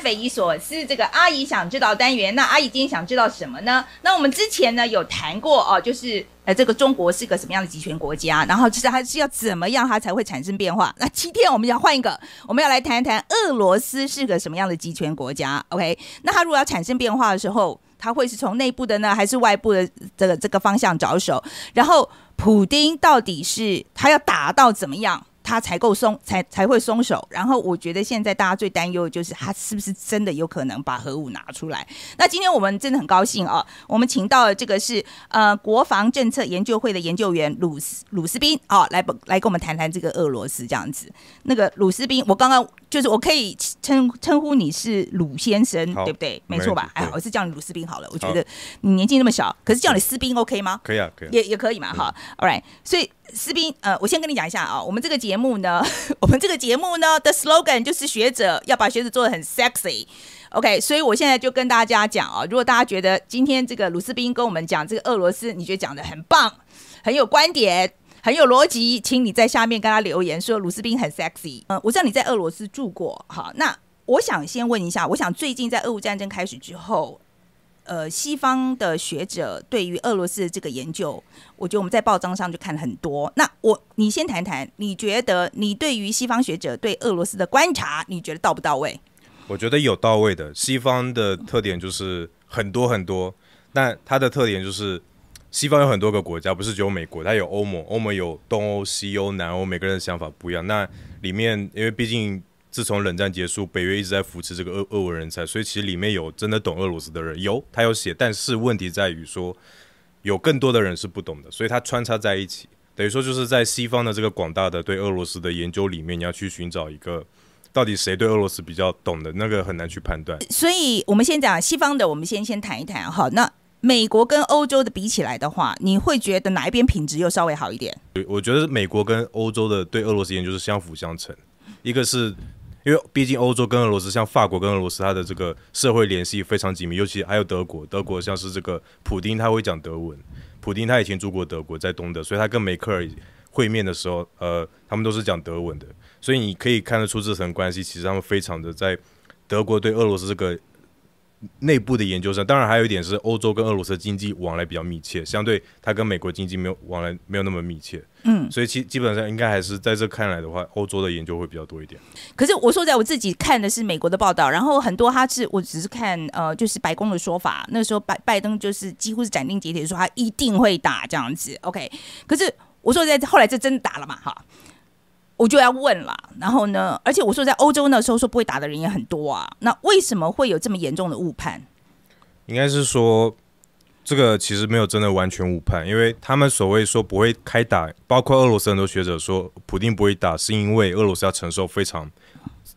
匪夷所思这个阿姨想知道单元。那阿姨今天想知道什么呢？那我们之前呢有谈过哦，就是呃这个中国是个什么样的集权国家，然后其实它是要怎么样它才会产生变化。那今天我们要换一个，我们要来谈一谈俄罗斯是个什么样的集权国家。OK，那它如果要产生变化的时候，它会是从内部的呢，还是外部的这个这个方向着手？然后普丁到底是他要打到怎么样？他才够松，才才会松手。然后我觉得现在大家最担忧的就是他是不是真的有可能把核武拿出来。那今天我们真的很高兴啊，我们请到了这个是呃国防政策研究会的研究员鲁斯鲁斯宾啊，来来跟我们谈谈这个俄罗斯这样子。那个鲁斯宾，我刚刚就是我可以称称呼你是鲁先生，对不对？没错吧？哎，我是叫你鲁斯宾好了。我觉得你年纪那么小，可是叫你斯宾 OK 吗？可以啊，可以，也也可以嘛，哈。All right，所以。斯宾，呃，我先跟你讲一下啊，我们这个节目呢，我们这个节目呢的 slogan 就是学者要把学者做的很 sexy，OK，所以我现在就跟大家讲啊，如果大家觉得今天这个鲁斯宾跟我们讲这个俄罗斯，你觉得讲的很棒，很有观点，很有逻辑，请你在下面跟他留言说鲁斯宾很 sexy。嗯，我知道你在俄罗斯住过，好，那我想先问一下，我想最近在俄乌战争开始之后。呃，西方的学者对于俄罗斯的这个研究，我觉得我们在报章上就看了很多。那我，你先谈谈，你觉得你对于西方学者对俄罗斯的观察，你觉得到不到位？我觉得有到位的。西方的特点就是很多很多，但它的特点就是西方有很多个国家，不是只有美国，它有欧盟，欧盟有东欧、西欧、南欧，每个人的想法不一样。那里面，因为毕竟。自从冷战结束，北约一直在扶持这个俄俄文人才，所以其实里面有真的懂俄罗斯的人，有他有写，但是问题在于说，有更多的人是不懂的，所以他穿插在一起，等于说就是在西方的这个广大的对俄罗斯的研究里面，你要去寻找一个到底谁对俄罗斯比较懂的那个很难去判断。所以我们先讲西方的，我们先先谈一谈哈。那美国跟欧洲的比起来的话，你会觉得哪一边品质又稍微好一点？对，我觉得美国跟欧洲的对俄罗斯研究是相辅相成，一个是。因为毕竟欧洲跟俄罗斯，像法国跟俄罗斯，它的这个社会联系非常紧密，尤其还有德国。德国像是这个普丁，他会讲德文。普丁他以前住过德国，在东德，所以他跟梅克尔会面的时候，呃，他们都是讲德文的。所以你可以看得出这层关系，其实他们非常的在德国对俄罗斯这个。内部的研究生，当然还有一点是欧洲跟俄罗斯经济往来比较密切，相对它跟美国经济没有往来没有那么密切，嗯，所以其基本上应该还是在这看来的话，欧洲的研究会比较多一点。可是我说在我自己看的是美国的报道，然后很多他是我只是看呃，就是白宫的说法，那时候拜拜登就是几乎是斩钉截铁说他一定会打这样子，OK。可是我说在后来这真的打了嘛，哈。我就要问了，然后呢？而且我说在欧洲那时候说不会打的人也很多啊，那为什么会有这么严重的误判？应该是说这个其实没有真的完全误判，因为他们所谓说不会开打，包括俄罗斯很多学者说普丁不会打，是因为俄罗斯要承受非常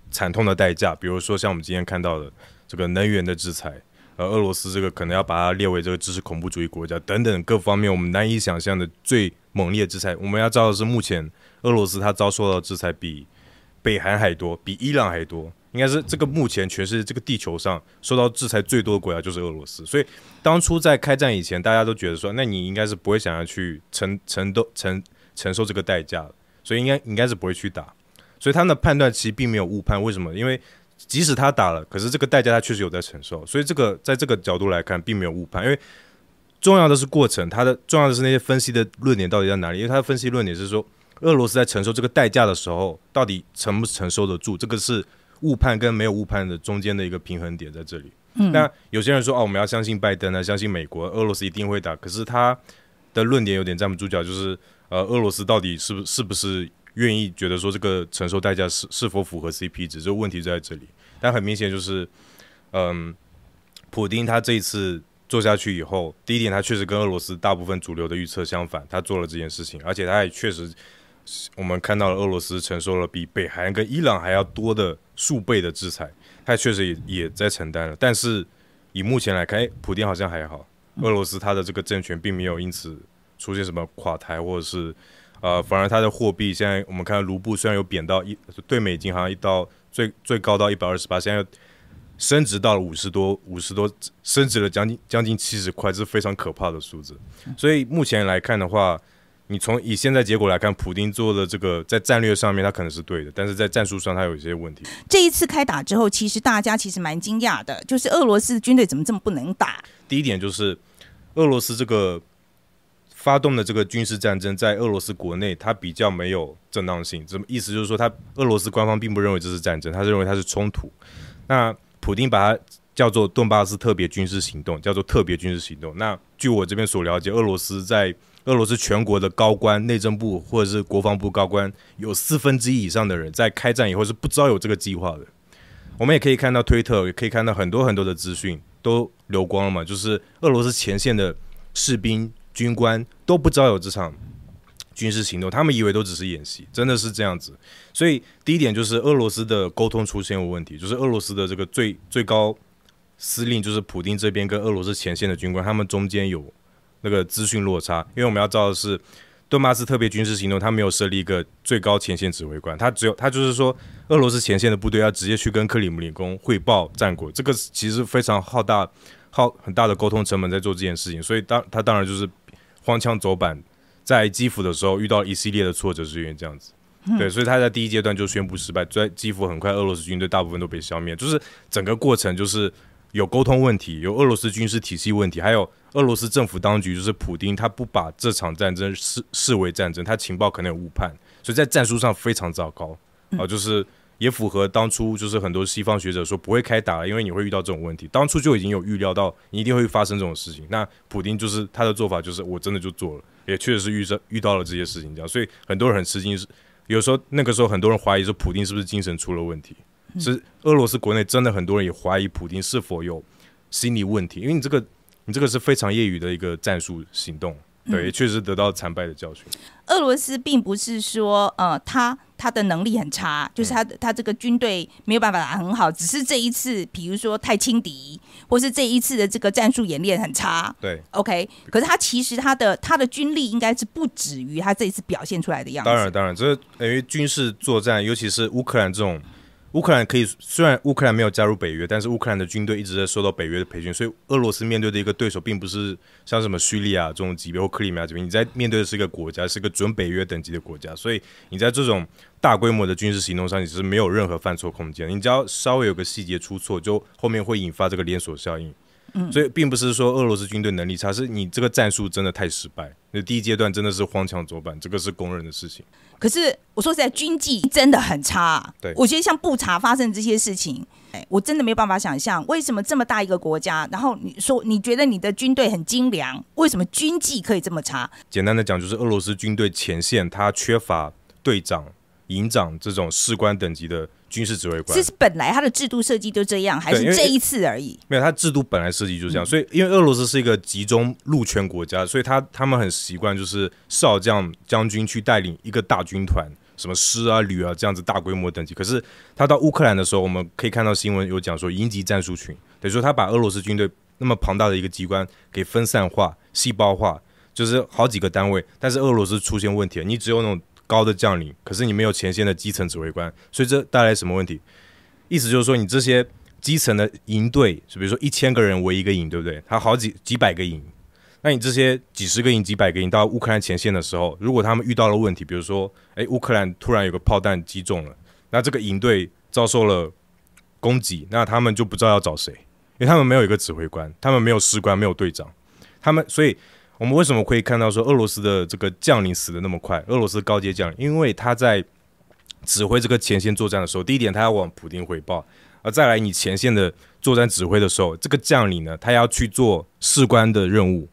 惨痛的代价，比如说像我们今天看到的这个能源的制裁，呃，俄罗斯这个可能要把它列为这个支持恐怖主义国家等等各方面我们难以想象的最猛烈制裁。我们要知道的是目前。俄罗斯它遭受到制裁比北韩还多，比伊朗还多，应该是这个目前全世界这个地球上受到制裁最多的国家就是俄罗斯。所以当初在开战以前，大家都觉得说，那你应该是不会想要去承承都承承受这个代价所以应该应该是不会去打。所以他们的判断其实并没有误判。为什么？因为即使他打了，可是这个代价他确实有在承受。所以这个在这个角度来看，并没有误判。因为重要的是过程，他的重要的是那些分析的论点到底在哪里？因为他的分析论点是说。俄罗斯在承受这个代价的时候，到底承不承受得住？这个是误判跟没有误判的中间的一个平衡点在这里。那有些人说哦，我们要相信拜登啊，相信美国，俄罗斯一定会打。可是他的论点有点站不住脚，就是呃，俄罗斯到底是不是不是愿意觉得说这个承受代价是是否符合 CP 值？这个问题就在这里。但很明显就是，嗯，普丁他这一次做下去以后，第一点他确实跟俄罗斯大部分主流的预测相反，他做了这件事情，而且他也确实。我们看到了俄罗斯承受了比北韩跟伊朗还要多的数倍的制裁，他确实也也在承担了。但是以目前来看，普京好像还好，俄罗斯他的这个政权并没有因此出现什么垮台，或者是呃，反而它的货币现在我们看卢布虽然有贬到一对美金好像一到最最高到一百二十八，现在升值到了五十多五十多，升值了将近将近七十块，这是非常可怕的数字。所以目前来看的话。你从以现在结果来看，普丁做的这个在战略上面他可能是对的，但是在战术上他有一些问题。这一次开打之后，其实大家其实蛮惊讶的，就是俄罗斯军队怎么这么不能打？第一点就是俄罗斯这个发动的这个军事战争，在俄罗斯国内它比较没有正当性，什么意思？就是说，他俄罗斯官方并不认为这是战争，他认为它是冲突。那普丁把它叫做顿巴斯特别军事行动，叫做特别军事行动。那据我这边所了解，俄罗斯在俄罗斯全国的高官、内政部或者是国防部高官，有四分之一以上的人在开战以后是不知道有这个计划的。我们也可以看到推特，也可以看到很多很多的资讯都流光了嘛，就是俄罗斯前线的士兵、军官都不知道有这场军事行动，他们以为都只是演习，真的是这样子。所以第一点就是俄罗斯的沟通出现有问题，就是俄罗斯的这个最最高司令，就是普丁这边跟俄罗斯前线的军官，他们中间有那个资讯落差，因为我们要知道的是。顿巴斯特别军事行动，他没有设立一个最高前线指挥官，他只有他就是说，俄罗斯前线的部队要直接去跟克里姆林宫汇报战果，这个其实非常浩大、耗很大的沟通成本在做这件事情，所以当他当然就是荒腔走板，在基辅的时候遇到一系列的挫折，是因为这样子，对，所以他在第一阶段就宣布失败，在基辅很快俄罗斯军队大部分都被消灭，就是整个过程就是有沟通问题，有俄罗斯军事体系问题，还有。俄罗斯政府当局就是普丁，他不把这场战争视视为战争，他情报可能有误判，所以在战术上非常糟糕。啊，就是也符合当初就是很多西方学者说不会开打了，因为你会遇到这种问题，当初就已经有预料到你一定会发生这种事情。那普丁就是他的做法就是我真的就做了，也确实是遇上遇到了这些事情这样，所以很多人很吃惊，是有时候那个时候很多人怀疑说普丁是不是精神出了问题，是俄罗斯国内真的很多人也怀疑普丁是否有心理问题，因为你这个。你这个是非常业余的一个战术行动，对，确实得到惨败的教训。俄罗斯并不是说，呃，他他的能力很差，就是他他这个军队没有办法打很好，只是这一次，比如说太轻敌，或是这一次的这个战术演练很差。对，OK。可是他其实他的他的军力应该是不止于他这一次表现出来的样子。当然，当然，这等于军事作战，尤其是乌克兰这种。乌克兰可以，虽然乌克兰没有加入北约，但是乌克兰的军队一直在受到北约的培训，所以俄罗斯面对的一个对手，并不是像什么叙利亚这种级别或克里米亚这边，你在面对的是一个国家，是一个准北约等级的国家，所以你在这种大规模的军事行动上，你是没有任何犯错空间，你只要稍微有个细节出错，就后面会引发这个连锁效应。所以并不是说俄罗斯军队能力差，是你这个战术真的太失败。那第一阶段真的是荒腔走板，这个是公认的事情。可是我说实在，军纪真的很差。对，我觉得像布查发生这些事情，哎，我真的没有办法想象，为什么这么大一个国家，然后你说你觉得你的军队很精良，为什么军纪可以这么差？简单的讲，就是俄罗斯军队前线它缺乏队长、营长这种士官等级的。军事指挥官，这是本来他的制度设计就这样，还是这一次而已？没有，他制度本来设计就这样。所以，因为俄罗斯是一个集中陆权国家，所以他他们很习惯就是少将将军去带领一个大军团，什么师啊、旅啊这样子大规模等级。可是他到乌克兰的时候，我们可以看到新闻有讲说，营级战术群，等于说他把俄罗斯军队那么庞大的一个机关给分散化、细胞化，就是好几个单位。但是俄罗斯出现问题了，你只有那种。高的将领，可是你没有前线的基层指挥官，所以这带来什么问题？意思就是说，你这些基层的营队，就比如说一千个人为一个营，对不对？他好几几百个营，那你这些几十个营、几百个营到乌克兰前线的时候，如果他们遇到了问题，比如说，诶，乌克兰突然有个炮弹击中了，那这个营队遭受了攻击，那他们就不知道要找谁，因为他们没有一个指挥官，他们没有士官，没有队长，他们所以。我们为什么可以看到说俄罗斯的这个将领死的那么快？俄罗斯高阶将领，因为他在指挥这个前线作战的时候，第一点他要往普京汇报，而再来你前线的作战指挥的时候，这个将领呢，他要去做士官的任务，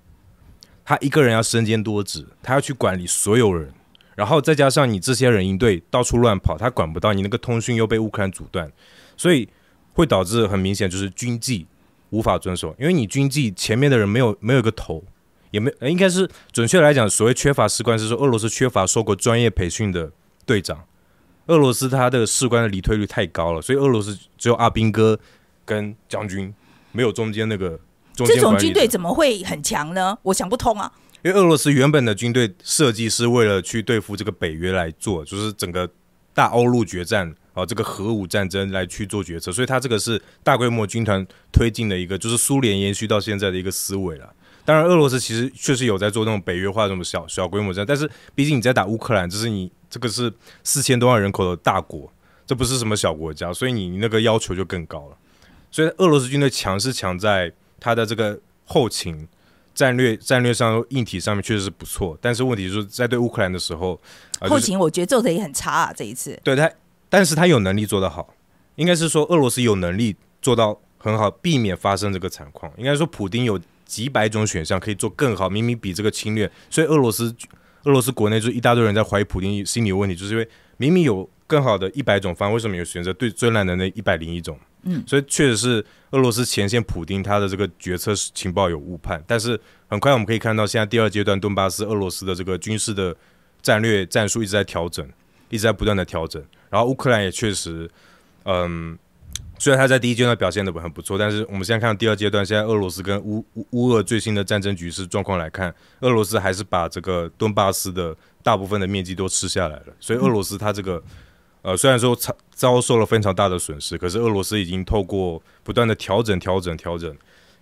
他一个人要身兼多职，他要去管理所有人，然后再加上你这些人营队到处乱跑，他管不到你那个通讯又被乌克兰阻断，所以会导致很明显就是军纪无法遵守，因为你军纪前面的人没有没有一个头。也没，应该是准确来讲，所谓缺乏士官是说俄罗斯缺乏受过专业培训的队长。俄罗斯他的士官的离退率太高了，所以俄罗斯只有阿兵哥跟将军，没有中间那个。这种军队怎么会很强呢？我想不通啊。因为俄罗斯原本的军队设计是为了去对付这个北约来做，就是整个大欧陆决战啊，这个核武战争来去做决策，所以他这个是大规模军团推进的一个，就是苏联延续到现在的一个思维了。当然，俄罗斯其实确实有在做那种北约化这种小小规模战，但是毕竟你在打乌克兰，这是你这个是四千多万人口的大国，这不是什么小国家，所以你那个要求就更高了。所以俄罗斯军队强是强在它的这个后勤、战略、战略上、硬体上面确实是不错，但是问题就是在对乌克兰的时候，后勤我觉得做的也很差啊。这一次，对他，但是他有能力做得好，应该是说俄罗斯有能力做到很好，避免发生这个惨况。应该说，普丁有几百种选项可以做更好，明明比这个侵略，所以俄罗斯俄罗斯国内就一大堆人在怀疑普丁心理有问题，就是因为明明有更好的一百种方案，为什么有选择对最烂的那一百零一种？嗯，所以确实是俄罗斯前线普丁他的这个决策情报有误判，但是很快我们可以看到，现在第二阶段顿巴斯俄罗斯的这个军事的战略战术一直在调整，一直在不断的调整。然后乌克兰也确实，嗯，虽然他在第一阶段表现的很不错，但是我们现在看到第二阶段，现在俄罗斯跟乌乌乌俄最新的战争局势状况来看，俄罗斯还是把这个顿巴斯的大部分的面积都吃下来了，所以俄罗斯它这个。呃，虽然说遭遭受了非常大的损失，可是俄罗斯已经透过不断的调整、调整、调整，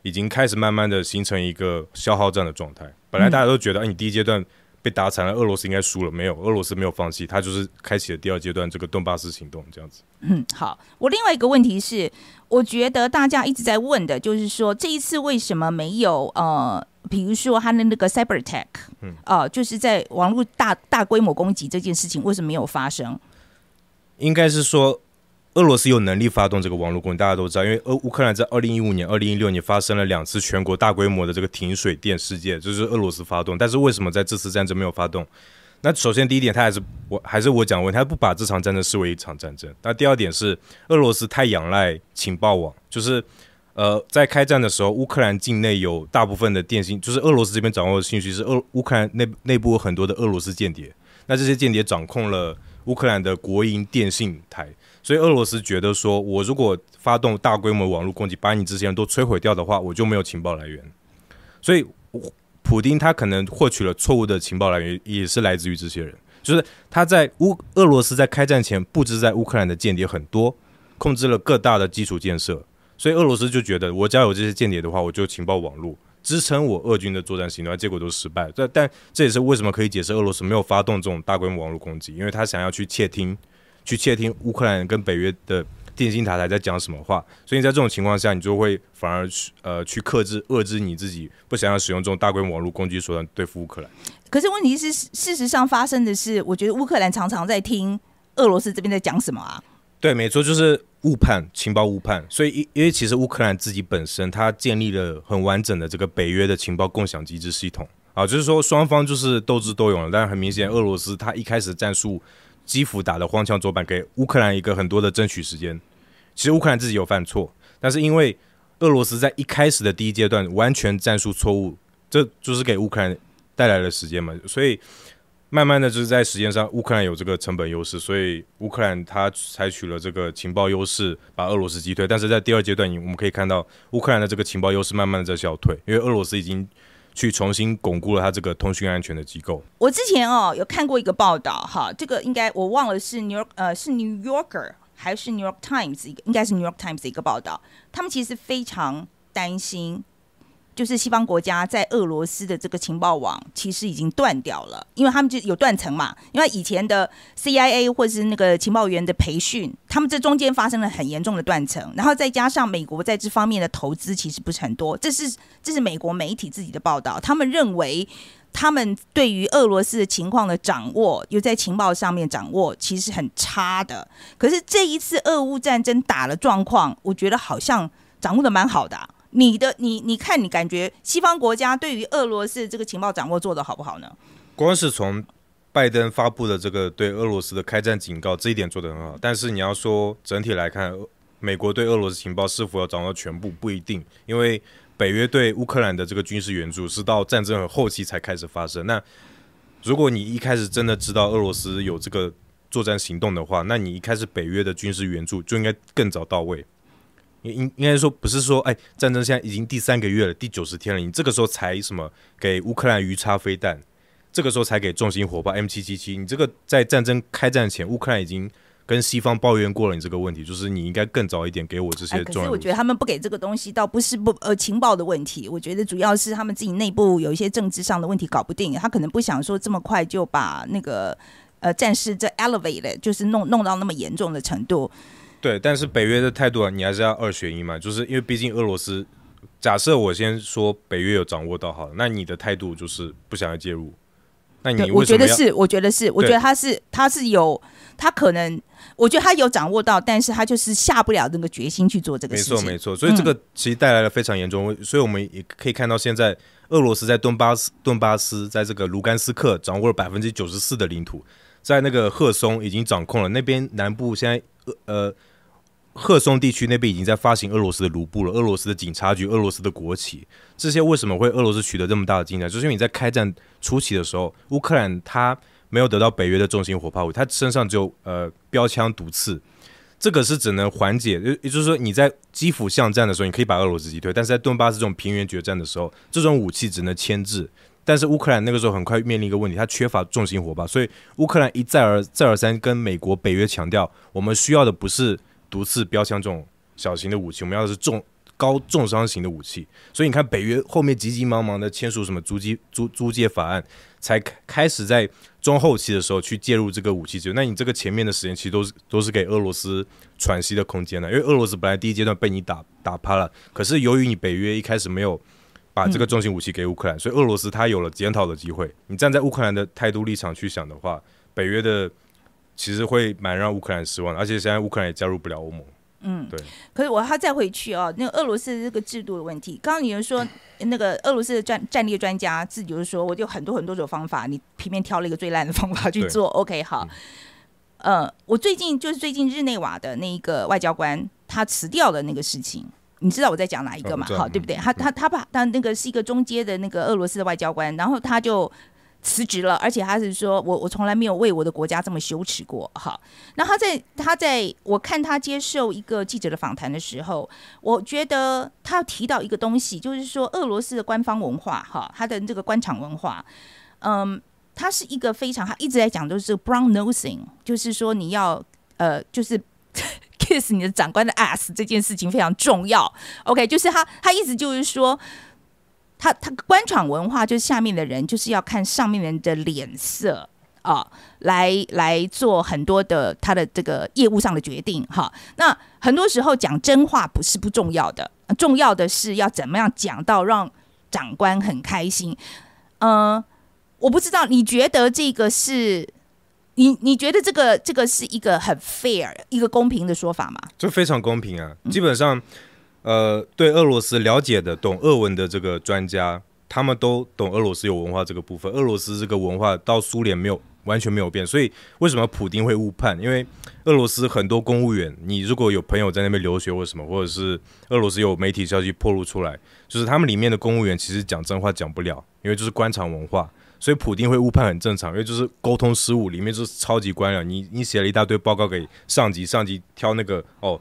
已经开始慢慢的形成一个消耗战的状态。本来大家都觉得，哎，你第一阶段被打惨了，俄罗斯应该输了，没有，俄罗斯没有放弃，他就是开启了第二阶段这个顿巴斯行动，这样子。嗯，好，我另外一个问题是，我觉得大家一直在问的，就是说这一次为什么没有呃，比如说他的那个 cyber attack，嗯，啊，就是在网络大大规模攻击这件事情，为什么没有发生？应该是说，俄罗斯有能力发动这个网络攻击，大家都知道，因为俄乌克兰在二零一五年、二零一六年发生了两次全国大规模的这个停水电事件，就是俄罗斯发动。但是为什么在这次战争没有发动？那首先第一点，他还是我还是我讲问，他不把这场战争视为一场战争。那第二点是，俄罗斯太仰赖情报网，就是呃，在开战的时候，乌克兰境内有大部分的电信，就是俄罗斯这边掌握的信息是俄乌克兰内内部有很多的俄罗斯间谍，那这些间谍掌控了。乌克兰的国营电信台，所以俄罗斯觉得说，我如果发动大规模网络攻击，把你这些人都摧毁掉的话，我就没有情报来源。所以，普丁他可能获取了错误的情报来源，也是来自于这些人。就是他在乌俄罗斯在开战前布置在乌克兰的间谍很多，控制了各大的基础建设，所以俄罗斯就觉得，我只要有这些间谍的话，我就情报网络。支撑我俄军的作战行动，结果都失败。但但这也是为什么可以解释俄罗斯没有发动这种大规模网络攻击，因为他想要去窃听，去窃听乌克兰跟北约的电信塔台在讲什么话。所以在这种情况下，你就会反而去呃去克制遏制你自己，不想要使用这种大规模网络攻击手段对付乌克兰。可是问题是，事实上发生的是，我觉得乌克兰常常在听俄罗斯这边在讲什么啊？对，没错，就是误判情报误判，所以因因为其实乌克兰自己本身它建立了很完整的这个北约的情报共享机制系统啊，就是说双方就是斗智斗勇了。但是很明显，俄罗斯他一开始战术基辅打的荒腔走板，给乌克兰一个很多的争取时间。其实乌克兰自己有犯错，但是因为俄罗斯在一开始的第一阶段完全战术错误，这就是给乌克兰带来了时间嘛，所以。慢慢的，就是在时间上，乌克兰有这个成本优势，所以乌克兰它采取了这个情报优势，把俄罗斯击退。但是在第二阶段，我们可以看到乌克兰的这个情报优势慢慢的在消退，因为俄罗斯已经去重新巩固了它这个通讯安全的机构。我之前哦有看过一个报道，哈，这个应该我忘了是 New York 呃是 New Yorker 还是 New York Times 一个，应该是 New York Times 的一个报道，他们其实非常担心。就是西方国家在俄罗斯的这个情报网其实已经断掉了，因为他们就有断层嘛。因为以前的 CIA 或者是那个情报员的培训，他们这中间发生了很严重的断层，然后再加上美国在这方面的投资其实不是很多。这是这是美国媒体自己的报道，他们认为他们对于俄罗斯的情况的掌握，又在情报上面掌握其实很差的。可是这一次俄乌战争打了状况，我觉得好像掌握的蛮好的。你的你你看你感觉西方国家对于俄罗斯这个情报掌握做的好不好呢？光是从拜登发布的这个对俄罗斯的开战警告这一点做的很好，但是你要说整体来看，美国对俄罗斯情报是否要掌握全部不一定，因为北约对乌克兰的这个军事援助是到战争后期才开始发生。那如果你一开始真的知道俄罗斯有这个作战行动的话，那你一开始北约的军事援助就应该更早到位。应应该说不是说，哎，战争现在已经第三个月了，第九十天了，你这个时候才什么给乌克兰鱼叉飞弹，这个时候才给重型火炮 M 七七七，你这个在战争开战前，乌克兰已经跟西方抱怨过了你这个问题，就是你应该更早一点给我这些重。是我觉得他们不给这个东西，倒不是不呃情报的问题，我觉得主要是他们自己内部有一些政治上的问题搞不定，他可能不想说这么快就把那个呃战事这 elevate，就是弄弄到那么严重的程度。对，但是北约的态度啊，你还是要二选一嘛，就是因为毕竟俄罗斯，假设我先说北约有掌握到好了，那你的态度就是不想要介入，那你，我？觉得是，我觉得是，我觉得他是他是有他可能，我觉得他有掌握到，但是他就是下不了那个决心去做这个事情。没错没错，所以这个其实带来了非常严重，所以我们也可以看到现在俄罗斯在顿巴斯顿巴斯在这个卢甘斯克掌握了百分之九十四的领土，在那个赫松已经掌控了，那边南部现在呃赫松地区那边已经在发行俄罗斯的卢布了，俄罗斯的警察局、俄罗斯的国旗，这些为什么会俄罗斯取得这么大的进展？就是因为你在开战初期的时候，乌克兰它没有得到北约的重型火炮武，它身上只有呃标枪毒刺。这个是只能缓解，也就是说，你在基辅巷战的时候，你可以把俄罗斯击退，但是在顿巴斯这种平原决战的时候，这种武器只能牵制。但是乌克兰那个时候很快面临一个问题，它缺乏重型火炮，所以乌克兰一再而再而三跟美国、北约强调，我们需要的不是毒刺、标枪这种小型的武器，我们要的是重高重伤型的武器。所以你看，北约后面急急忙忙的签署什么租机租租借法案，才开始在中后期的时候去介入这个武器支援。那你这个前面的时间其实都是 都是给俄罗斯喘息的空间的，因为俄罗斯本来第一阶段被你打打趴了，可是由于你北约一开始没有把这个重型武器给乌克兰，所以俄罗斯他有了检讨的机会。你站在乌克兰的态度立场去想的话，北约的其实会蛮让乌克兰失望的，而且现在乌克兰也加入不了欧盟。嗯，对。可是我要再回去哦，那个俄罗斯这个制度的问题，刚刚你就说那个俄罗斯的战战略专家自己就是说，我就很多很多种方法，你偏偏挑了一个最烂的方法去做。OK，好。呃，我最近就是最近日内瓦的那一个外交官他辞掉的那个事情，你知道我在讲哪一个嘛？好，对不对？他他他把他那个是一个中阶的那个俄罗斯的外交官，然后他就辞职了，而且他是说我我从来没有为我的国家这么羞耻过。好，那他在他在我看他接受一个记者的访谈的时候，我觉得他提到一个东西，就是说俄罗斯的官方文化，哈，他的这个官场文化，嗯，他是一个非常他一直在讲都是 brown nosing，就是说你要呃，就是 kiss 你的长官的 ass 这件事情非常重要。OK，就是他他意思就是说。他他官场文化就是下面的人就是要看上面人的脸色啊，来来做很多的他的这个业务上的决定哈。那很多时候讲真话不是不重要的，重要的是要怎么样讲到让长官很开心。呃，我不知道你觉得这个是你你觉得这个这个是一个很 fair 一个公平的说法吗？这非常公平啊！基本上，呃，对俄罗斯了解的、懂俄文的这个专家，他们都懂俄罗斯有文化这个部分。俄罗斯这个文化到苏联没有完全没有变，所以为什么普丁会误判？因为俄罗斯很多公务员，你如果有朋友在那边留学或什么，或者是俄罗斯有媒体消息暴露出来，就是他们里面的公务员其实讲真话讲不了，因为就是官场文化。所以普丁会误判很正常，因为就是沟通失误，里面就是超级官僚。你你写了一大堆报告给上级，上级挑那个哦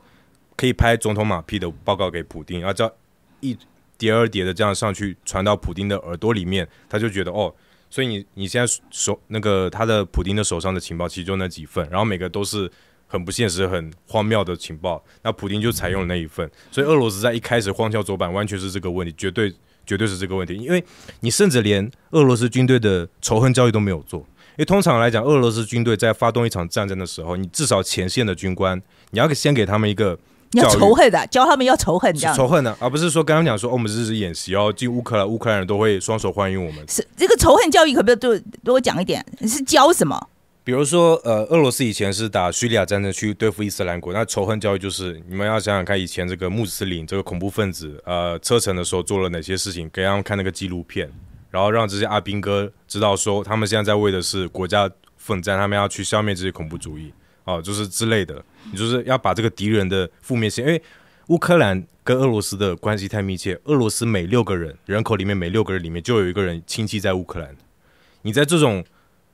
可以拍总统马屁的报告给普丁，然后这样一叠二叠的这样上去传到普丁的耳朵里面，他就觉得哦，所以你你现在手那个他的普丁的手上的情报其实就那几份，然后每个都是很不现实、很荒谬的情报，那普丁就采用了那一份，所以俄罗斯在一开始荒腔走板，完全是这个问题，绝对绝对是这个问题，因为你甚至连俄罗斯军队的仇恨教育都没有做。因为通常来讲，俄罗斯军队在发动一场战争的时候，你至少前线的军官，你要先给他们一个你要仇恨的，教他们要仇恨这样。仇恨的，而不是说刚刚讲说，哦，我们这是演习哦，进乌克兰，乌克兰人都会双手欢迎我们。是这个仇恨教育，可不可以多多讲一点？是教什么？比如说，呃，俄罗斯以前是打叙利亚战争去对付伊斯兰国，那仇恨教育就是你们要想想看，以前这个穆斯林这个恐怖分子，呃，车臣的时候做了哪些事情，给他们看那个纪录片，然后让这些阿兵哥知道说，他们现在在为的是国家奋战，他们要去消灭这些恐怖主义，哦，就是之类的，你就是要把这个敌人的负面性，因为乌克兰跟俄罗斯的关系太密切，俄罗斯每六个人人口里面每六个人里面就有一个人亲戚在乌克兰，你在这种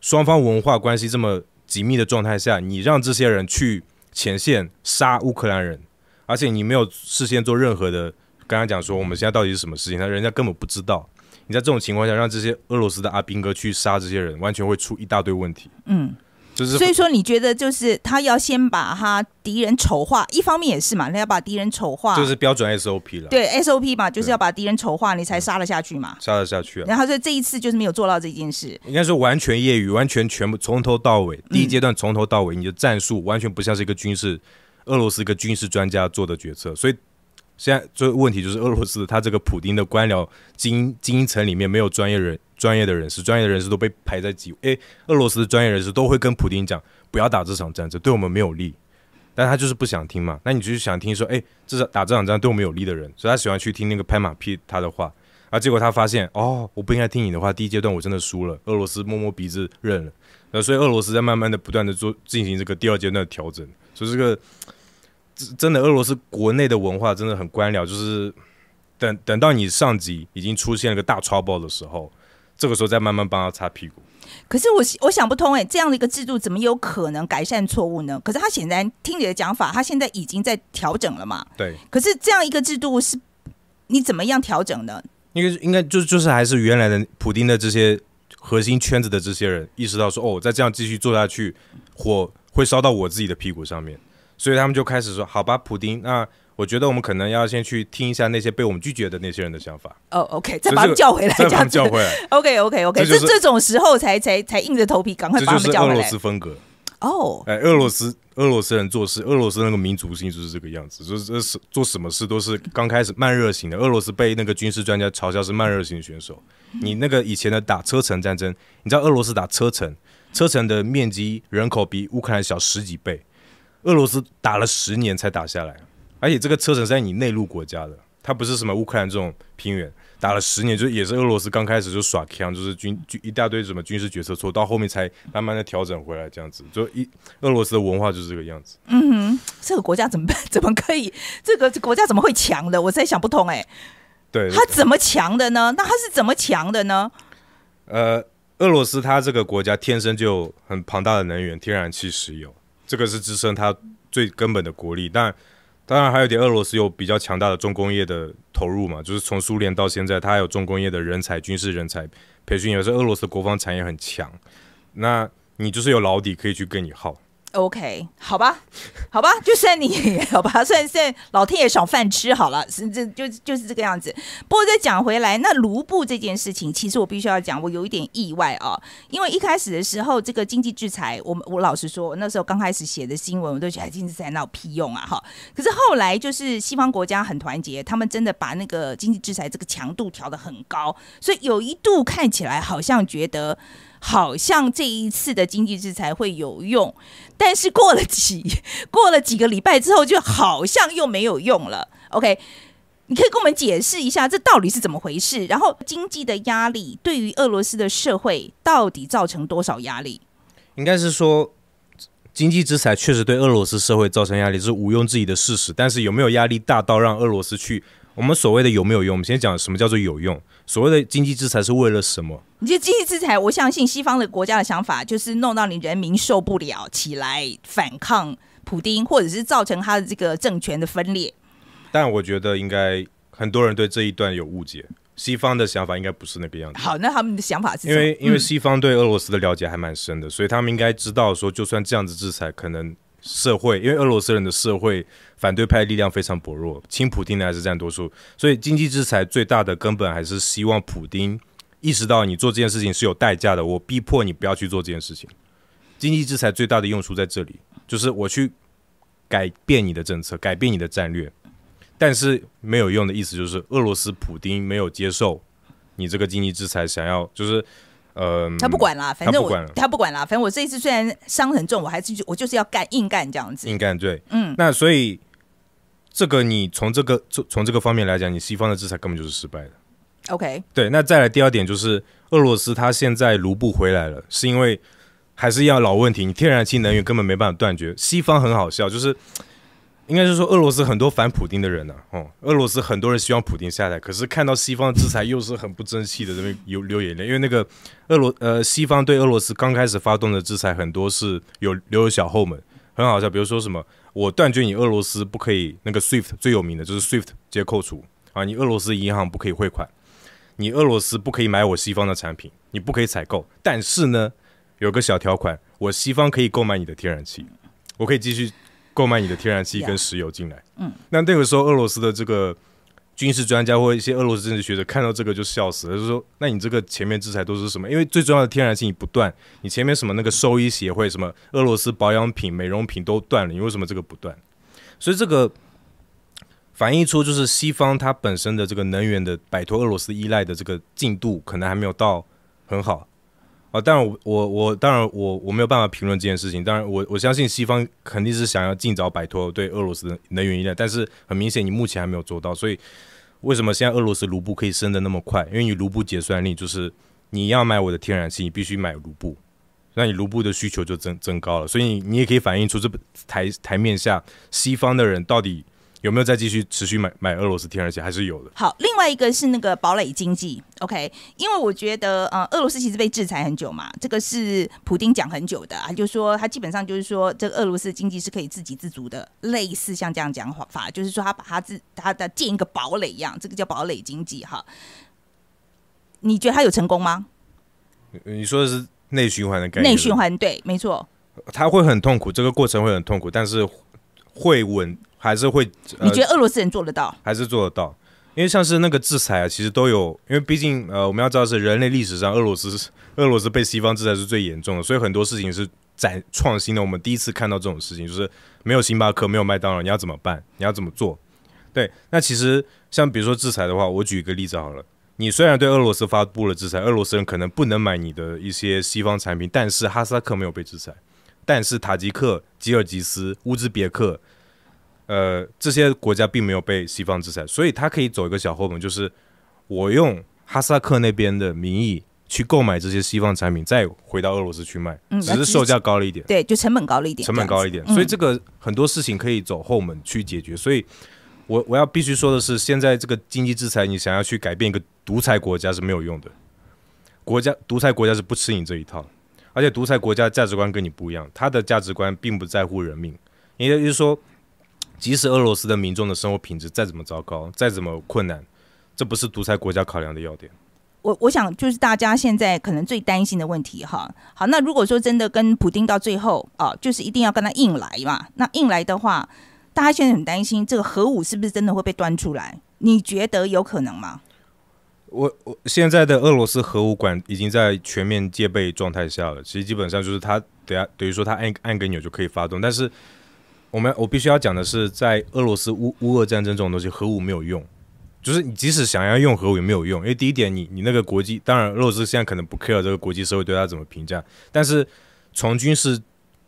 双方文化关系这么紧密的状态下，你让这些人去前线杀乌克兰人，而且你没有事先做任何的刚刚讲说我们现在到底是什么事情，那人家根本不知道。你在这种情况下让这些俄罗斯的阿兵哥去杀这些人，完全会出一大堆问题。嗯，就是所以说，你觉得就是他要先把他敌人丑化，一方面也是嘛，他要把敌人丑化，就是标准 SOP 了，对 SOP 嘛，就是要把敌人丑化，你才杀得下去嘛。杀得下去啊。然后所以这一次就是没有做到这件事。应该说完全业余，完全全部从头到尾，第一阶段从头到尾，你的战术完全不像是一个军事俄罗斯一个军事专家做的决策，所以现在这个问题就是俄罗斯他这个普丁的官僚精英精英层里面没有专业人专业的人士，专业的人士都被排在几诶，俄罗斯的专业人士都会跟普丁讲不要打这场战争，对我们没有利。但他就是不想听嘛，那你就是想听说，诶，这是打这场战对我们有利的人，所以他喜欢去听那个拍马屁他的话。啊，结果他发现，哦，我不应该听你的话。第一阶段我真的输了，俄罗斯摸摸鼻子认了。呃，所以俄罗斯在慢慢的、不断的做进行这个第二阶段的调整。所以这个真真的，俄罗斯国内的文化真的很官僚，就是等等到你上级已经出现了个大 trouble 的时候，这个时候再慢慢帮他擦屁股。可是我我想不通哎，这样的一个制度怎么有可能改善错误呢？可是他显然听你的讲法，他现在已经在调整了嘛。对，可是这样一个制度是你怎么样调整呢？应该应该就就是还是原来的普丁的这些核心圈子的这些人意识到说，哦，再这样继续做下去，火会烧到我自己的屁股上面，所以他们就开始说，好吧，普丁，那我觉得我们可能要先去听一下那些被我们拒绝的那些人的想法，哦，OK，再把他们叫回来，再把他这样子们叫回来，OK OK OK，这这就是这种时候才才才硬着头皮赶快这把他就是俄罗们叫回来。斯风格。哦，哎，俄罗斯俄罗斯人做事，俄罗斯那个民族性就是这个样子，就是这是做什么事都是刚开始慢热型的。俄罗斯被那个军事专家嘲笑是慢热型选手。你那个以前的打车臣战争，你知道俄罗斯打车臣，车臣的面积人口比乌克兰小十几倍，俄罗斯打了十年才打下来，而且这个车臣是在你内陆国家的，它不是什么乌克兰这种平原。打了十年，就也是俄罗斯刚开始就耍枪，就是军军一大堆什么军事决策错，到后面才慢慢的调整回来，这样子。就一俄罗斯的文化就是这个样子。嗯哼这个国家怎么怎么可以？这个国家怎么会强的？我实在想不通哎，对，他怎么强的呢？那他是怎么强的呢？呃，俄罗斯它这个国家天生就有很庞大的能源，天然气、石油，这个是支撑它最根本的国力。但当然还有点，俄罗斯有比较强大的重工业的投入嘛，就是从苏联到现在，它还有重工业的人才、军事人才培训，也是俄罗斯国防产业很强。那你就是有老底可以去跟你耗。OK，好吧，好吧，就算你 好吧，算算老天爷赏饭吃好了，是这就就是这个样子。不过再讲回来，那卢布这件事情，其实我必须要讲，我有一点意外啊，因为一开始的时候，这个经济制裁，我们我老实说，那时候刚开始写的新闻，我都觉得经济制裁闹屁用啊哈。可是后来就是西方国家很团结，他们真的把那个经济制裁这个强度调得很高，所以有一度看起来好像觉得。好像这一次的经济制裁会有用，但是过了几过了几个礼拜之后，就好像又没有用了。OK，你可以跟我们解释一下这到底是怎么回事？然后经济的压力对于俄罗斯的社会到底造成多少压力？应该是说，经济制裁确实对俄罗斯社会造成压力，是毋庸置疑的事实。但是有没有压力大到让俄罗斯去？我们所谓的有没有用？我们先讲什么叫做有用。所谓的经济制裁是为了什么？你这经济制裁？我相信西方的国家的想法就是弄到你人民受不了，起来反抗普丁，或者是造成他的这个政权的分裂。但我觉得应该很多人对这一段有误解，西方的想法应该不是那个样子。好，那他们的想法是？因为因为嗯西方对俄罗斯的了解还蛮深的，所以他们应该知道说，就算这样子制裁，可能社会因为俄罗斯人的社会反对派力量非常薄弱，亲普丁的还是占多数，所以经济制裁最大的根本还是希望普丁意识到你做这件事情是有代价的，我逼迫你不要去做这件事情。经济制裁最大的用处在这里，就是我去改变你的政策，改变你的战略，但是没有用的意思就是俄罗斯普丁没有接受你这个经济制裁，想要就是呃，他不管啦，反正我他不管啦，反正我这一次虽然伤很重，我还是我就是要干硬干这样子。硬干对，嗯，那所以这个你从这个从从这个方面来讲，你西方的制裁根本就是失败的。OK，对，那再来第二点就是俄罗斯它现在卢布回来了，是因为还是要老问题，你天然气能源根本没办法断绝。西方很好笑，就是应该是说俄罗斯很多反普丁的人呢、哦，俄罗斯很多人希望普丁下台，可是看到西方制裁又是很不争气的，这边有流眼泪，因为那个俄罗呃西方对俄罗斯刚开始发动的制裁很多是有留有小后门，很好笑，比如说什么我断绝你俄罗斯不可以那个 SWIFT 最有名的就是 SWIFT 直接扣除啊，你俄罗斯银行不可以汇款。你俄罗斯不可以买我西方的产品，你不可以采购。但是呢，有个小条款，我西方可以购买你的天然气，我可以继续购买你的天然气跟石油进来。嗯，那那个时候俄罗斯的这个军事专家或一些俄罗斯政治学者看到这个就笑死了，就说：那你这个前面制裁都是什么？因为最重要的天然气你不断，你前面什么那个兽医协会、什么俄罗斯保养品、美容品都断了，你为什么这个不断？所以这个反映出就是西方它本身的这个能源的摆脱俄罗斯依赖的这个进度可能还没有到很好啊。当然我，我我当然我我没有办法评论这件事情。当然我，我相信西方肯定是想要尽早摆脱对俄罗斯的能源依赖，但是很明显你目前还没有做到。所以为什么现在俄罗斯卢布可以升的那么快？因为你卢布结算力就是你要买我的天然气，你必须买卢布。那你卢布的需求就增增高了，所以你也可以反映出这台台面下西方的人到底有没有再继续持续买买俄罗斯天然气，还是有的。好，另外一个是那个堡垒经济，OK，因为我觉得呃，俄罗斯其实被制裁很久嘛，这个是普丁讲很久的啊，就说他基本上就是说，这个俄罗斯经济是可以自给自足的，类似像这样讲法，就是说他把他自他的建一个堡垒一样，这个叫堡垒经济哈。你觉得他有成功吗？你说的是内循环的概念，内循环对，没错。他会很痛苦，这个过程会很痛苦，但是会稳，还是会。呃你觉得俄罗斯人做得到？还是做得到？因为像是那个制裁啊，其实都有，因为毕竟呃，我们要知道是人类历史上俄罗斯是俄罗斯被西方制裁是最严重的，所以很多事情是展创新的。我们第一次看到这种事情，就是没有星巴克，没有麦当劳，你要怎么办？你要怎么做？对，那其实像比如说制裁的话，我举一个例子好了。你虽然对俄罗斯发布了制裁，俄罗斯人可能不能买你的一些西方产品，但是哈萨克没有被制裁，但是塔吉克、吉尔吉斯、乌兹别克，呃，这些国家并没有被西方制裁，所以他可以走一个小后门，就是我用哈萨克那边的名义去购买这些西方产品，再回到俄罗斯去卖，嗯只是售价高了一点。对，就成本高了一点，成本高一点，所以这个很多事情可以走后门去解决。所以我我要必须说的是，现在这个经济制裁，你想要去改变一个独裁国家是没有用的。国家独裁国家是不吃你这一套，而且独裁国家价值观跟你不一样，他的价值观并不在乎人命，也就是说，即使俄罗斯的民众的生活品质再怎么糟糕，再怎么困难，这不是独裁国家考量的要点。我我想就是大家现在可能最担心的问题哈。好，那如果说真的跟普丁到最后啊，就是一定要跟他硬来嘛。那硬来的话，大家现在很担心这个核武是不是真的会被端出来？你觉得有可能吗？我我现在的俄罗斯核武馆已经在全面戒备状态下了，其实基本上就是他等下等于说他按按个钮就可以发动，但是我们我必须要讲的是，在俄罗斯乌乌俄战争这种东西，核武没有用，就是你即使想要用核武也没有用，因为第一点你你那个国际，当然俄罗斯现在可能不 care 这个国际社会对他怎么评价，但是从军事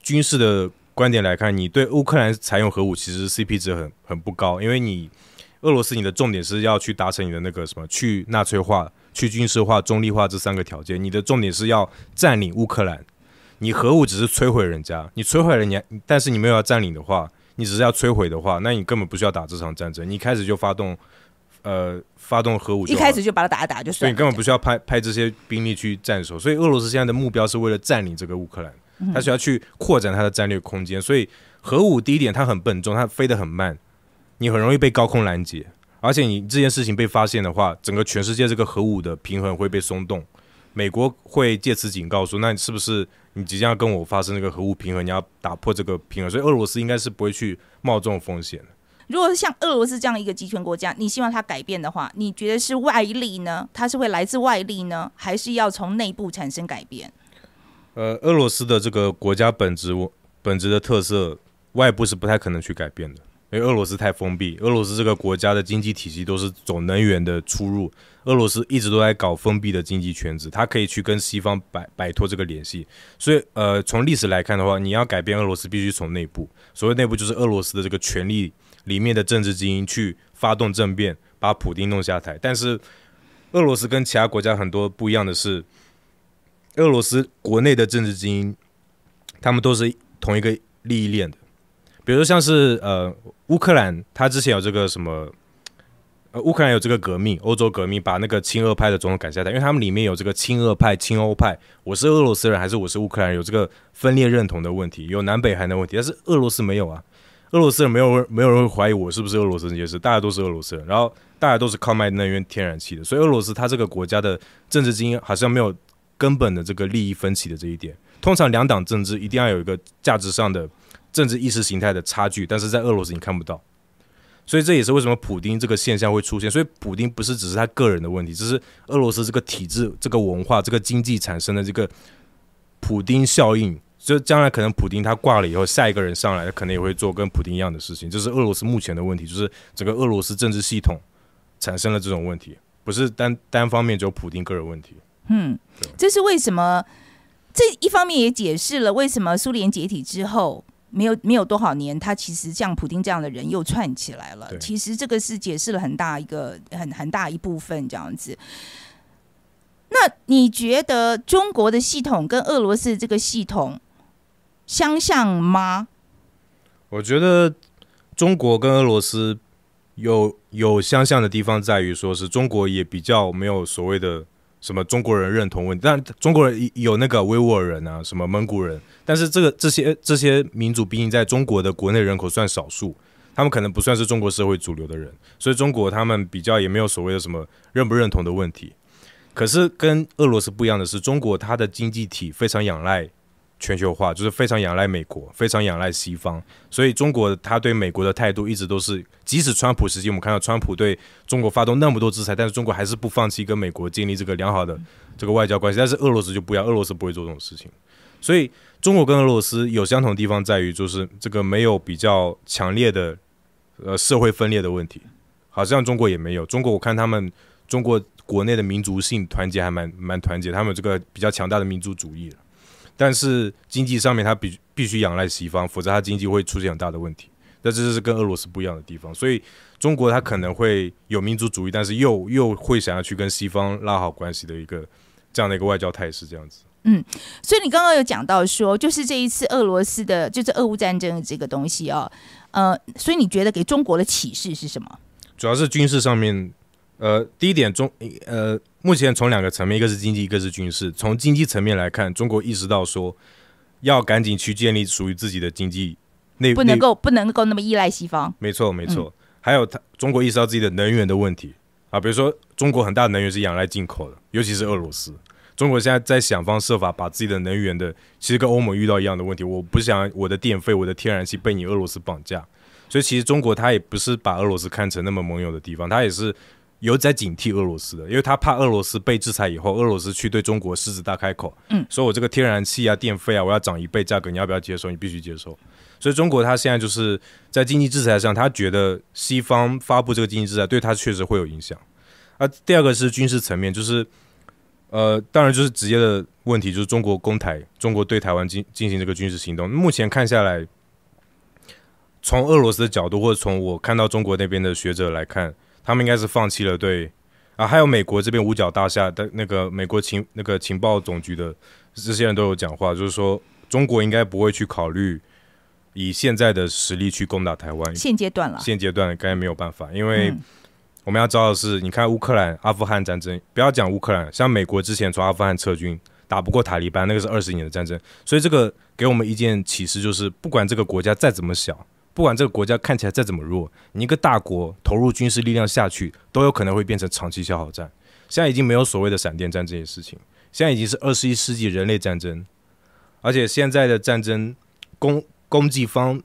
军事的观点来看，你对乌克兰采用核武其实 CP 值很很不高，因为你。俄罗斯，你的重点是要去达成你的那个什么，去纳粹化、去军事化、中立化这三个条件。你的重点是要占领乌克兰，你核武只是摧毁人家，你摧毁人家，但是你没有要占领的话，你只是要摧毁的话，那你根本不需要打这场战争。你一开始就发动，呃，发动核武就一，开始就把它打一打就算了，所以你根本不需要派派这些兵力去战守。所以俄罗斯现在的目标是为了占领这个乌克兰，他需要去扩展它的战略空间。所以核武第一点，它很笨重，它飞得很慢，你很容易被高空拦截。而且你这件事情被发现的话，整个全世界这个核武的平衡会被松动。美国会借此警告说，那你是不是你即将要跟我发生这个核武平衡，你要打破这个平衡？所以俄罗斯应该是不会去冒这种风险的。如果是像俄罗斯这样一个集权国家，你希望它改变的话，你觉得是外力呢？它是会来自外力呢，还是要从内部产生改变？呃，俄罗斯的这个国家本质本质的特色，外部是不太可能去改变的。因为俄罗斯太封闭，俄罗斯这个国家的经济体系都是走能源的出入，俄罗斯一直都在搞封闭的经济圈子，它可以去跟西方摆摆脱这个联系。所以，呃，从历史来看的话，你要改变俄罗斯，必须从内部。所谓内部，就是俄罗斯的这个权力里面的政治精英去发动政变，把普丁弄下台。但是，俄罗斯跟其他国家很多不一样的是，俄罗斯国内的政治精英，他们都是同一个利益链的。比如说像是呃乌克兰，他之前有这个什么，乌克兰有这个革命，欧洲革命把那个亲俄派的总统赶下台，因为他们里面有这个亲俄派、亲欧派，我是俄罗斯人还是我是乌克兰人，有这个分裂认同的问题，有南北韩的问题，但是俄罗斯没有啊，俄罗斯人没有人没有人会怀疑我是不是俄罗斯人这件事，大家都是俄罗斯人，然后大家都是靠卖能源天然气的，所以俄罗斯它这个国家的政治精英好像没有根本的这个利益分歧的这一点。通常两党政治一定要有一个价值上的政治意识形态的差距，但是在俄罗斯你看不到，所以这也是为什么普丁这个现象会出现。所以普丁不是只是他个人的问题，只是俄罗斯这个体制、这个文化、这个经济产生的这个普丁效应。就将来可能普丁他挂了以后，下一个人上来，可能也会做跟普丁一样的事情。这是俄罗斯目前的问题，就是整个俄罗斯政治系统产生了这种问题，不是单单方面只有普丁个人问题。嗯，这是为什么？这一方面也解释了为什么苏联解体之后没有没有多少年，他其实像普丁这样的人又串起来了。其实这个是解释了很大一个很很大一部分这样子。那你觉得中国的系统跟俄罗斯这个系统？相像吗？我觉得中国跟俄罗斯有有相像的地方，在于说是中国也比较没有所谓的什么中国人认同问题，但中国人有那个维吾尔人啊，什么蒙古人，但是这个这些这些民族毕竟在中国的国内人口算少数，他们可能不算是中国社会主流的人，所以中国他们比较也没有所谓的什么认不认同的问题。可是跟俄罗斯不一样的是，中国它的经济体非常仰赖。全球化就是非常仰赖美国，非常仰赖西方，所以中国他对美国的态度一直都是，即使川普时期我们看到川普对中国发动那么多制裁，但是中国还是不放弃跟美国建立这个良好的这个外交关系。但是俄罗斯就不一样，俄罗斯不会做这种事情。所以中国跟俄罗斯有相同的地方在于，就是这个没有比较强烈的呃社会分裂的问题，好像中国也没有。中国我看他们中国国内的民族性团结还蛮蛮团结，他们这个比较强大的民族主义但是经济上面，它必必须仰赖西方，否则它经济会出现很大的问题。那这就是跟俄罗斯不一样的地方。所以中国它可能会有民族主义，但是又又会想要去跟西方拉好关系的一个这样的一个外交态势，这样子。嗯，所以你刚刚有讲到说，就是这一次俄罗斯的，就是俄乌战争的这个东西哦，呃，所以你觉得给中国的启示是什么？主要是军事上面。呃，第一点，中呃，目前从两个层面，一个是经济，一个是军事。从经济层面来看，中国意识到说，要赶紧去建立属于自己的经济内，不能够不能够那么依赖西方。没错，没错。还有，他中国意识到自己的能源的问题啊，比如说，中国很大的能源是仰赖进口的，尤其是俄罗斯。中国现在在想方设法把自己的能源的，其实跟欧盟遇到一样的问题，我不想我的电费、我的天然气被你俄罗斯绑架。所以，其实中国它也不是把俄罗斯看成那么盟友的地方，它也是。有在警惕俄罗斯的，因为他怕俄罗斯被制裁以后，俄罗斯去对中国狮子大开口，嗯，说我这个天然气啊、电费啊，我要涨一倍价格，你要不要接受？你必须接受。所以中国他现在就是在经济制裁上，他觉得西方发布这个经济制裁对他确实会有影响。啊，第二个是军事层面，就是呃，当然就是直接的问题，就是中国攻台，中国对台湾进进行这个军事行动。目前看下来，从俄罗斯的角度，或者从我看到中国那边的学者来看。他们应该是放弃了对啊，还有美国这边五角大厦的那个美国情那个情报总局的这些人都有讲话，就是说中国应该不会去考虑以现在的实力去攻打台湾。现阶段了，现阶段应该没有办法，因为我们要知道的是，你看乌克兰、阿富汗战争，不要讲乌克兰，像美国之前从阿富汗撤军，打不过塔利班，那个是二十年的战争，所以这个给我们一件启示，就是不管这个国家再怎么小。不管这个国家看起来再怎么弱，你一个大国投入军事力量下去，都有可能会变成长期消耗战。现在已经没有所谓的闪电战这些事情，现在已经是二十一世纪人类战争。而且现在的战争攻攻击方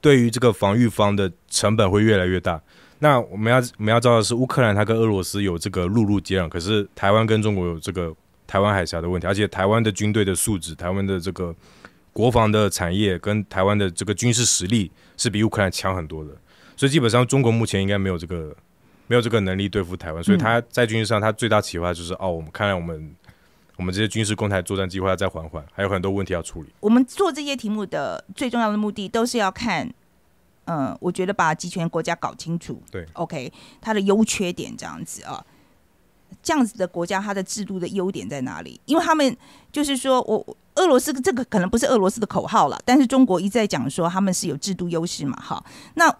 对于这个防御方的成本会越来越大。那我们要我们要知道的是，乌克兰它跟俄罗斯有这个陆路接壤，可是台湾跟中国有这个台湾海峡的问题，而且台湾的军队的素质，台湾的这个。国防的产业跟台湾的这个军事实力是比乌克兰强很多的，所以基本上中国目前应该没有这个没有这个能力对付台湾，所以他在军事上他最大启发就是哦，我们看来我们我们这些军事攻台作战计划要再缓缓，还有很多问题要处理。我们做这些题目的最重要的目的都是要看，嗯，我觉得把集权国家搞清楚，对，OK，它的优缺点这样子啊。这样子的国家，它的制度的优点在哪里？因为他们就是说，我俄罗斯这个可能不是俄罗斯的口号了，但是中国一再讲说他们是有制度优势嘛。哈，那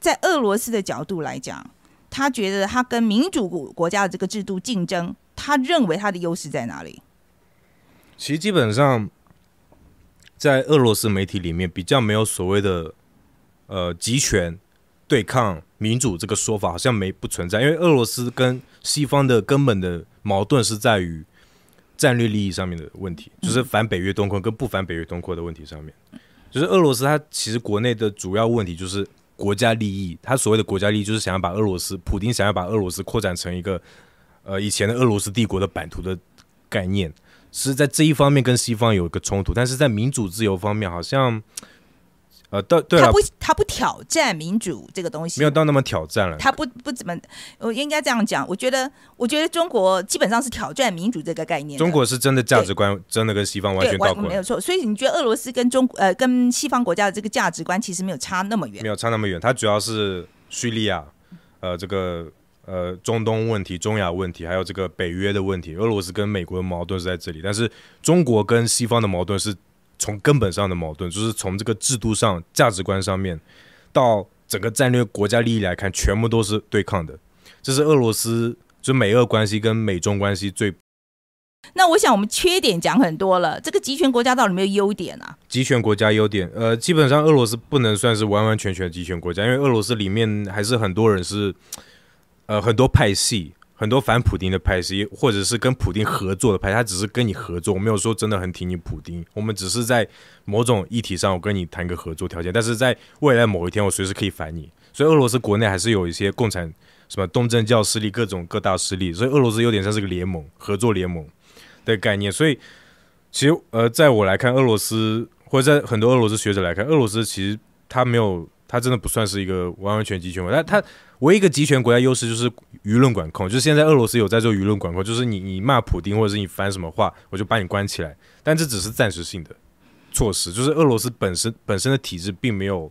在俄罗斯的角度来讲，他觉得他跟民主国家的这个制度竞争，他认为他的优势在哪里？其实基本上，在俄罗斯媒体里面，比较没有所谓的呃集权对抗。民主这个说法好像没不存在，因为俄罗斯跟西方的根本的矛盾是在于，战略利益上面的问题，就是反北约东扩跟不反北约东扩的问题上面。就是俄罗斯，它其实国内的主要问题就是国家利益。它所谓的国家利益，就是想要把俄罗斯，普京想要把俄罗斯扩展成一个呃以前的俄罗斯帝国的版图的概念，是在这一方面跟西方有一个冲突，但是在民主自由方面好像。呃，对对了，他不他不挑战民主这个东西，没有到那么挑战了。他不不怎么，我应该这样讲。我觉得，我觉得中国基本上是挑战民主这个概念。中国是真的价值观真的跟西方完全倒没有错。所以你觉得俄罗斯跟中呃跟西方国家的这个价值观其实没有差那么远，没有差那么远。它主要是叙利亚，呃，这个呃中东问题、中亚问题，还有这个北约的问题。俄罗斯跟美国的矛盾是在这里，但是中国跟西方的矛盾是。从根本上的矛盾，就是从这个制度上、价值观上面，到整个战略国家利益来看，全部都是对抗的。这是俄罗斯就美俄关系跟美中关系最……那我想我们缺点讲很多了，这个集权国家到底有没有优点啊？集权国家优点，呃，基本上俄罗斯不能算是完完全全的集权国家，因为俄罗斯里面还是很多人是，呃，很多派系。很多反普丁的派系，或者是跟普丁合作的派，他只是跟你合作，我没有说真的很挺你普丁。我们只是在某种议题上，我跟你谈个合作条件，但是在未来某一天，我随时可以反你。所以俄罗斯国内还是有一些共产什么东正教势力，各种各大势力。所以俄罗斯有点像是个联盟，合作联盟的概念。所以其实呃，在我来看，俄罗斯或者在很多俄罗斯学者来看，俄罗斯其实他没有，他真的不算是一个完完全全集权国，但他。唯一一个集权国家优势就是舆论管控，就是现在俄罗斯有在做舆论管控，就是你你骂普丁或者是你翻什么话，我就把你关起来。但这只是暂时性的措施，就是俄罗斯本身本身的体制并没有，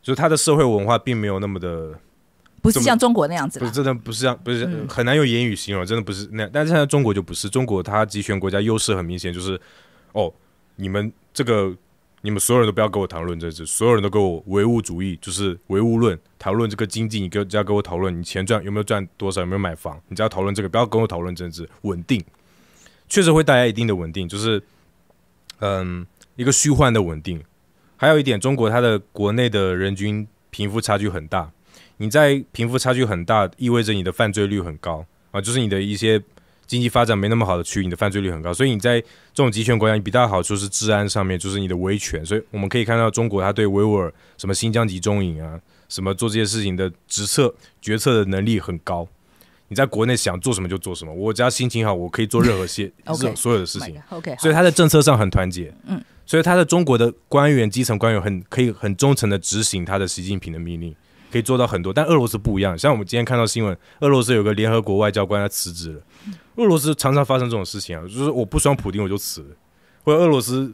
就是它的社会文化并没有那么的，不是像中国那样子，不是真的不是像，不是很难用言语形容，真的不是那样。但是现在中国就不是，中国它集权国家优势很明显，就是哦，你们这个。你们所有人都不要跟我谈论政治，所有人都跟我唯物主义，就是唯物论，讨论这个经济。你跟只要跟我讨论你钱赚有没有赚多少，有没有买房，你只要讨论这个，不要跟我讨论政治。稳定确实会带来一定的稳定，就是嗯一个虚幻的稳定。还有一点，中国它的国内的人均贫富差距很大，你在贫富差距很大，意味着你的犯罪率很高啊，就是你的一些。经济发展没那么好的区域，你的犯罪率很高，所以你在这种集权国家，你比较好处是治安上面，就是你的维权。所以我们可以看到，中国它对维吾尔什么新疆集中营啊，什么做这些事情的决策决策的能力很高。你在国内想做什么就做什么，我只要心情好，我可以做任何些所有的事情。OK，所以他在政策上很团结。嗯，所以他的中国的官员、基层官员很可以很忠诚的执行他的习近平的命令，可以做到很多。但俄罗斯不一样，像我们今天看到新闻，俄罗斯有个联合国外交官他辞职了。俄罗斯常常发生这种事情啊，就是我不喜欢普丁，我就辞。或者俄罗斯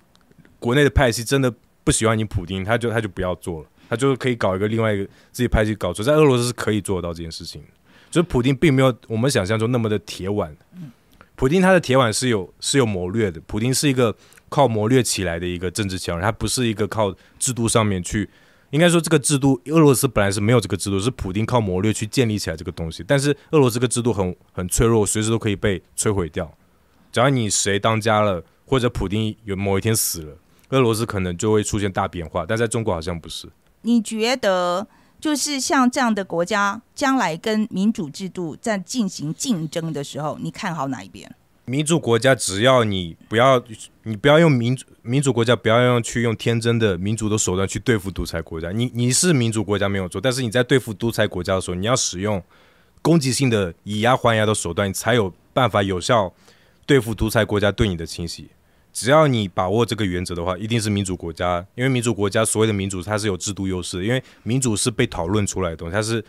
国内的派系真的不喜欢你普丁，他就他就不要做了，他就可以搞一个另外一个自己派系搞出来。在俄罗斯是可以做到这件事情，就是普丁并没有我们想象中那么的铁腕。普丁他的铁腕是有是有谋略的，普丁是一个靠谋略起来的一个政治强人，他不是一个靠制度上面去。应该说，这个制度，俄罗斯本来是没有这个制度，是普丁靠谋略去建立起来这个东西。但是，俄罗斯这个制度很很脆弱，随时都可以被摧毁掉。只要你谁当家了，或者普丁有某一天死了，俄罗斯可能就会出现大变化。但在中国好像不是。你觉得，就是像这样的国家，将来跟民主制度在进行竞争的时候，你看好哪一边？民主国家，只要你不要，你不要用民主民主国家，不要用去用天真的民主的手段去对付独裁国家。你你是民主国家没有错，但是你在对付独裁国家的时候，你要使用攻击性的以牙还牙的手段，你才有办法有效对付独裁国家对你的侵袭。只要你把握这个原则的话，一定是民主国家，因为民主国家所谓的民主，它是有制度优势，因为民主是被讨论出来的东西，它是。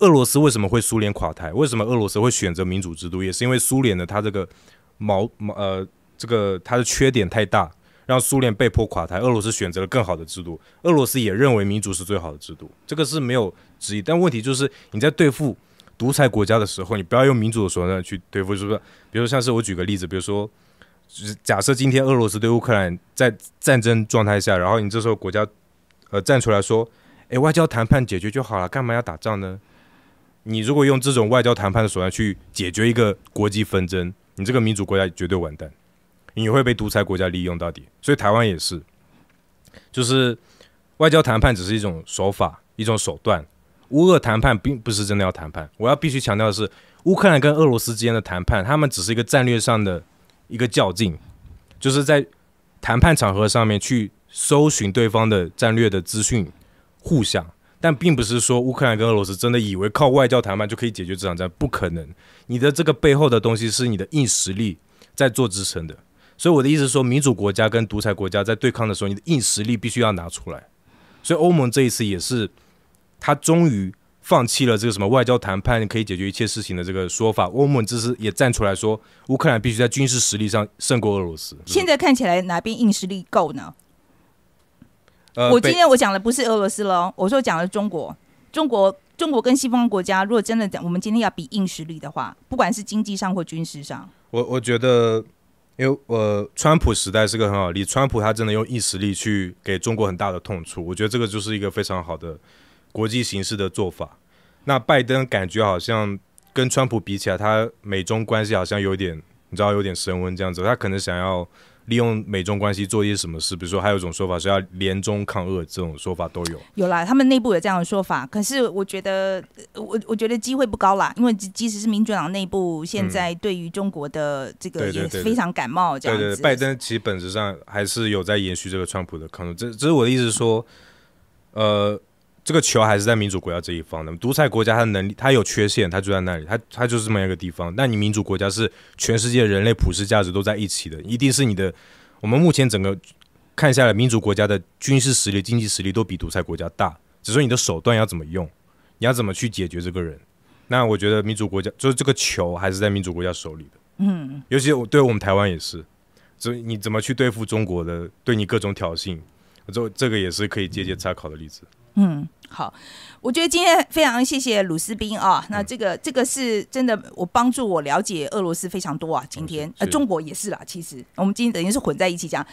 俄罗斯为什么会苏联垮台？为什么俄罗斯会选择民主制度？也是因为苏联的它这个毛毛呃这个它的缺点太大，让苏联被迫垮台。俄罗斯选择了更好的制度，俄罗斯也认为民主是最好的制度，这个是没有质疑。但问题就是你在对付独裁国家的时候，你不要用民主的手段去对付，是不是？比如像是我举个例子，比如说，假设今天俄罗斯对乌克兰在战争状态下，然后你这时候国家呃站出来说，诶，外交谈判解决就好了，干嘛要打仗呢？你如果用这种外交谈判的手段去解决一个国际纷争，你这个民主国家绝对完蛋，你会被独裁国家利用到底。所以台湾也是，就是外交谈判只是一种手法、一种手段。乌俄谈判并不是真的要谈判。我要必须强调的是，乌克兰跟俄罗斯之间的谈判，他们只是一个战略上的一个较劲，就是在谈判场合上面去搜寻对方的战略的资讯互相，但并不是说乌克兰跟俄罗斯真的以为靠外交谈判就可以解决这场战，不可能。你的这个背后的东西是你的硬实力在做支撑的。所以我的意思是说，民主国家跟独裁国家在对抗的时候，你的硬实力必须要拿出来。所以欧盟这一次也是，他终于放弃了这个什么外交谈判可以解决一切事情的这个说法。欧盟这次也站出来说，乌克兰必须在军事实力上胜过俄罗斯。现在看起来哪边硬实力够呢？呃，我今天我讲的不是俄罗斯喽，我说讲的是中国，中国。中国跟西方国家，如果真的讲，我们今天要比硬实力的话，不管是经济上或军事上，我我觉得，因为呃，川普时代是个很好的例子，川普他真的用硬实力去给中国很大的痛处，我觉得这个就是一个非常好的国际形势的做法。那拜登感觉好像跟川普比起来，他美中关系好像有点，你知道有点升温这样子，他可能想要利用美中关系做一些什么事，比如说还有一种说法是要联中抗俄，这种说法都有。有啦，他们内部有这样的说法，可是我觉得，呃我我觉得机会不高啦，因为即即使是民主党内部现在对于中国的这个也非常感冒，这样子。对对，拜登其实本质上还是有在延续这个川普的抗争。这这是我的意思是说，呃，这个球还是在民主国家这一方的。独裁国家它的能力，它有缺陷，它就在那里，它它就是这么一个地方。那你民主国家是全世界人类普世价值都在一起的，一定是你的。我们目前整个看下来，民主国家的军事实力、经济实力都比独裁国家大，只是你的手段要怎么用，你要怎么去解决这个人。那我觉得民主国家就是这个球还是在民主国家手里的。嗯，尤其我对我们台湾也是，所以你怎么去对付中国的对你各种挑衅，这这个也是可以借鉴参考的例子。嗯，好，我觉得今天非常谢谢鲁斯宾啊，那嗯这个这个是真的，我帮助我了解俄罗斯非常多啊。今天呃，中国也是啦，其实。我们今天等于是混在一起讲，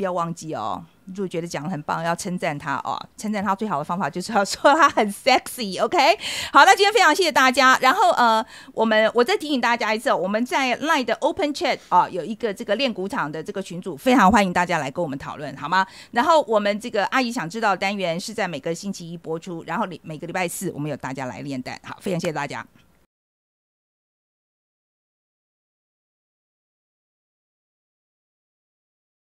不要忘记哦。如果觉得讲的很棒，要称赞他哦，称赞他最好的方法就是要说他很 sexy，OK？、好，那今天非常谢谢大家。然后呃，我们我再提醒大家一次，我们在 Line 的 Open Chat 啊、有一个这个练鼓场的这个群组，非常欢迎大家来跟我们讨论，好吗？然后我们这个阿姨想知道单元是在每个星期一播出，然后礼每个礼拜四我们有大家来练蛋。好，非常谢谢大家。